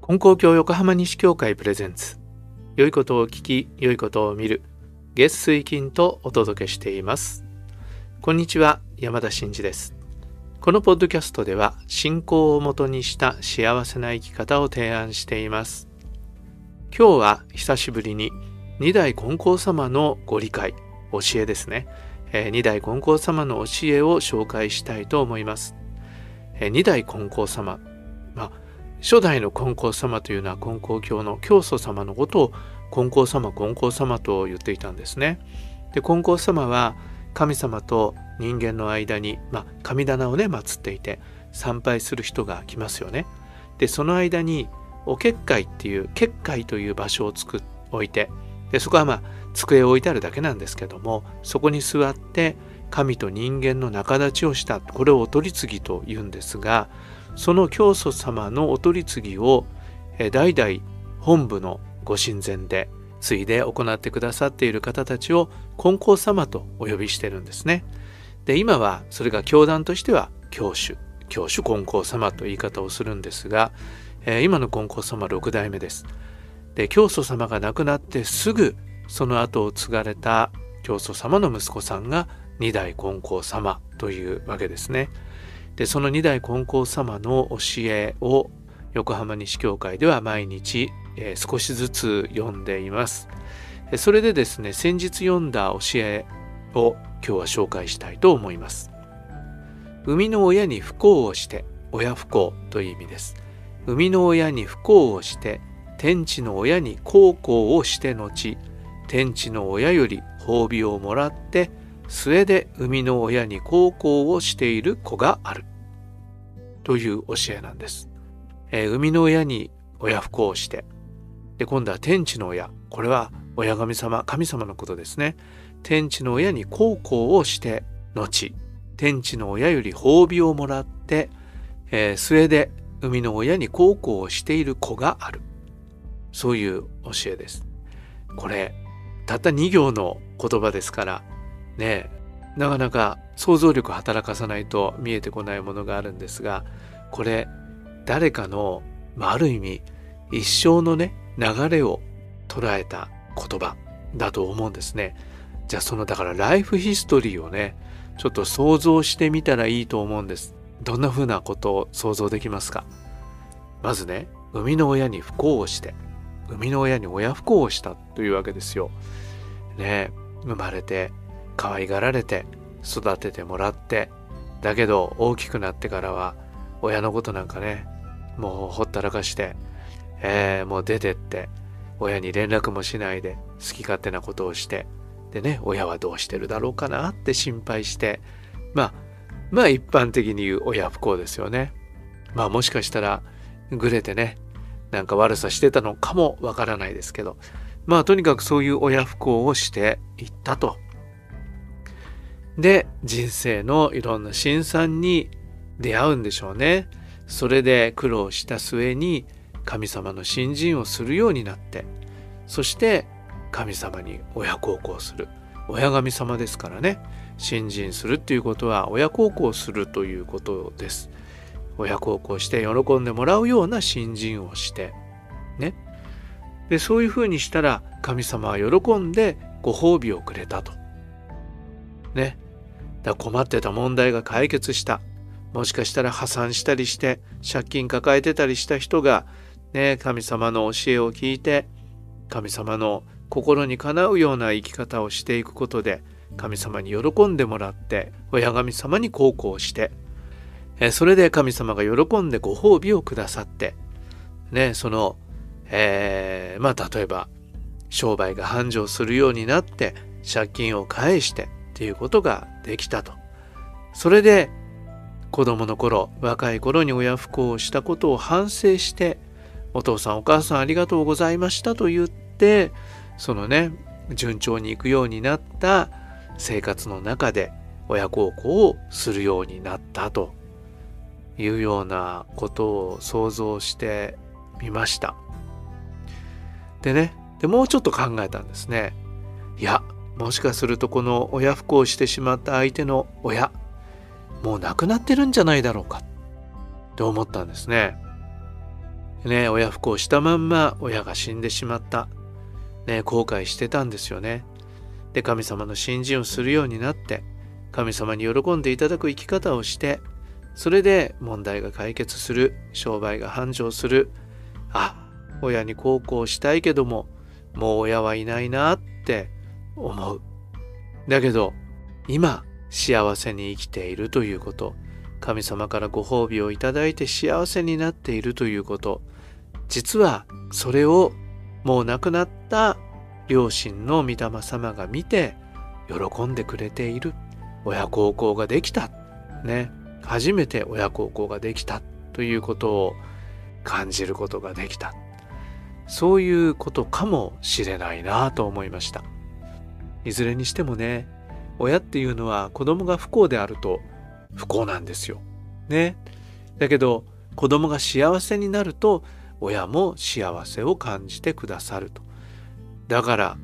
本校教横浜西教会プレゼンツ。良いことを聞き良いことを見る。月水金とお届けしています。こんにちは山田真嗣です。このポッドキャストでは信仰をもとにした幸せな生き方を提案しています。今日は久しぶりに二代金光様のご理解教えですね、えー、二代金光様の教えを紹介したいと思います、二代金光様まあ初代の金光様というのは金光教の教祖様のことを金光様金光様と言っていたんですね。で金光様は神様と人間の間に、まあ、神棚をね祀っていて参拝する人が来ますよね。でその間にお結界っていう結界という場所を作っおいてでそこはまあ机を置いてあるだけなんですけどもそこに座って神と人間の仲立ちをしたこれをお取り次ぎと言うんですがその教祖様のお取り次ぎを代々本部のご神前で継いで行ってくださっている方たちを金光様とお呼びしてるんですね。で今はそれが教団としては教主教主金光様と言い方をするんですが、え、今の金光様6代目です。で教祖様が亡くなってすぐその後を継がれた教祖様の息子さんが二代金光様というわけですね。でその二代金光様の教えを横浜西教会では毎日、えー、少しずつ読んでいます。それでですね先日読んだ教えを今日は紹介したいと思います。生みの親に不幸をして親不幸という意味です。生みの親に不幸をして天地の親に孝行をして後天地の親より褒美をもらって末で生みの親に孝行をしている子があるという教えなんです。えー、生みの親に親不孝をしてで今度は天地の親これは親神様神様のことですね。天地の親に孝行をして後天地の親より褒美をもらって、えー、末で生みの親に孝行をしている子があるそういう教えです。これたった2行の言葉ですからねなかなか想像力働かさないと見えてこないものがあるんですがこれ誰かの、まあ、ある意味一生のね流れを捉えた言葉だと思うんですね。じゃあそのだからライフヒストリーをねちょっと想像してみたらいいと思うんです。どんな風なことを想像できますか？まずね生みの親に不幸をして生みの親に親不幸をしたというわけですよ。ね生まれて可愛がられて育ててもらってだけど大きくなってからは親のことなんかねもうほったらかして、えー、もう出てって親に連絡もしないで好き勝手なことをしてでね親はどうしてるだろうかなって心配してまあまあ一般的に言う親不幸ですよね。まあもしかしたらぐれてねなんか悪さしてたのかもわからないですけどまあとにかくそういう親不幸をしていったと。で人生のいろんな辛酸に出会うんでしょうね。それで苦労した末に神様の信心をするようになってそして神様に親孝行する。親神様ですからね。信心するっていうことは親孝行するということです。親孝行して喜んでもらうような信心をしてね。でそういうふうにしたら神様は喜んでご褒美をくれたと。ね。だ困ってた問題が解決した。もしかしたら破産したりして借金抱えてたりした人がね神様の教えを聞いて神様の心にかなうような生き方をしていくことで神様に喜んでもらって親神様に孝行してそれで神様が喜んでご褒美をくださってねその、えー、まあ例えば商売が繁盛するようになって借金を返してっていうことができたと。それで子供の頃若い頃に親不孝をしたことを反省してお父さんお母さんありがとうございましたと言ってそのね順調にいくようになった生活の中で親孝行をするようになったというようなことを想像してみました。でねでもうちょっと考えたんですね。いやもしかするとこの親不孝してしまった相手の親もう亡くなってるんじゃないだろうかって思ったんですね。ね親不孝したまんま親が死んでしまった。ね後悔してたんですよね。で神様の信心をするようになって神様に喜んでいただく生き方をしてそれで問題が解決する商売が繁盛するあ親に孝行したいけどももう親はいないなって思う。だけど今幸せに生きているということ。神様からご褒美をいただいて幸せになっているということ。実はそれをもう亡くなった両親の御霊様が見て喜んでくれている。親孝行ができた。ね。初めて親孝行ができたということを感じることができた。そういうことかもしれないなと思いました。いずれにしてもね親っていうのは子供が不幸であると不幸なんですよ。ね。だけど子供が幸せになると親も幸せを感じてくださると。だから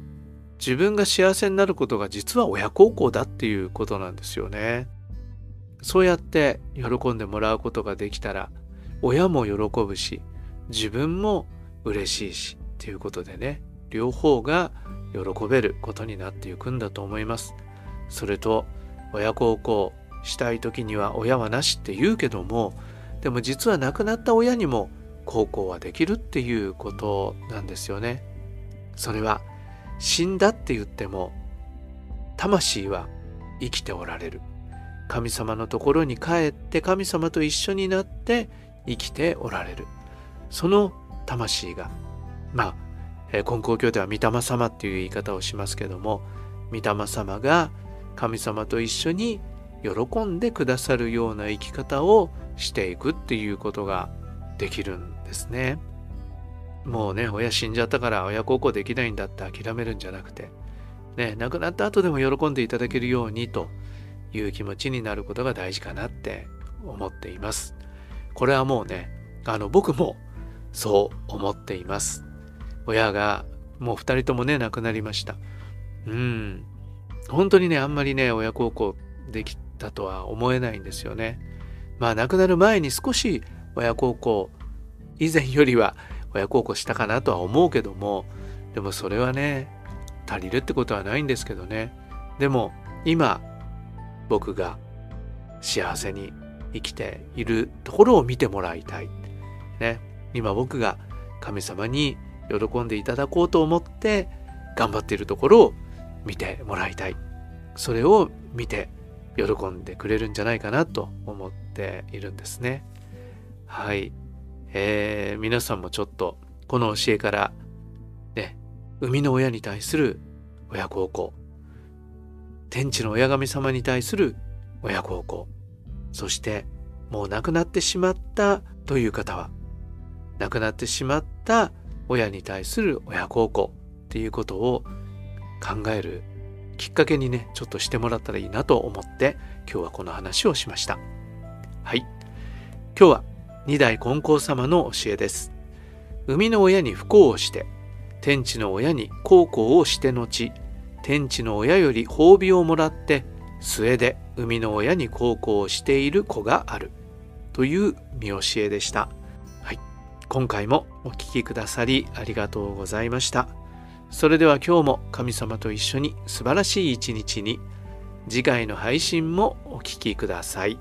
自分が幸せになることが実は親孝行だっていうことなんですよね。そうやって喜んでもらうことができたら親も喜ぶし自分も嬉しいしっていうことでね両方が喜べることになっていくんだと思います。それと親孝行したい時には親はなしって言うけどもでも実は亡くなった親にも孝行はできるっていうことなんですよね。それは死んだって言っても魂は生きておられる。神様のところに帰って神様と一緒になって生きておられる。その魂がまあ金光教では御霊様っていう言い方をしますけども御霊様が神様と一緒に喜んでくださるような生き方をしていくっていうことができるんですね。もうね、親死んじゃったから親孝行できないんだって諦めるんじゃなくて、ね、亡くなった後でも喜んでいただけるようにという気持ちになることが大事かなって思っています。これはもうね、あの僕もそう思っています。親がもう二人ともね、亡くなりました。うん。本当にね、あんまりね、親孝行できたとは思えないんですよね。まあ亡くなる前に少し親孝行以前よりは親孝行したかなとは思うけどもでもそれはね足りるってことはないんですけどねでも今僕が幸せに生きているところを見てもらいたい。ね、今僕が神様に喜んでいただこうと思って頑張っているところを見てもらいたい。それを見て喜んでくれるんじゃないかなと思っているんですね。はい。えー、皆さんもちょっとこの教えからね、生みの親に対する親孝行、天地の親神様に対する親孝行、そしてもう亡くなってしまったという方は、亡くなってしまった親に対する親孝行っていうことを考えるきっかけにね、ちょっとしてもらったらいいなと思って、今日はこの話をしました。はい。今日は二代金光様の教えです。生みの親に不幸をして、天地の親に孝行をして後、天地の親より褒美をもらって、末で生みの親に孝行をしている子がある。という見教えでした。今回もお聴きくださりありがとうございました。それでは今日も神様と一緒に素晴らしい一日に次回の配信もお聴きください。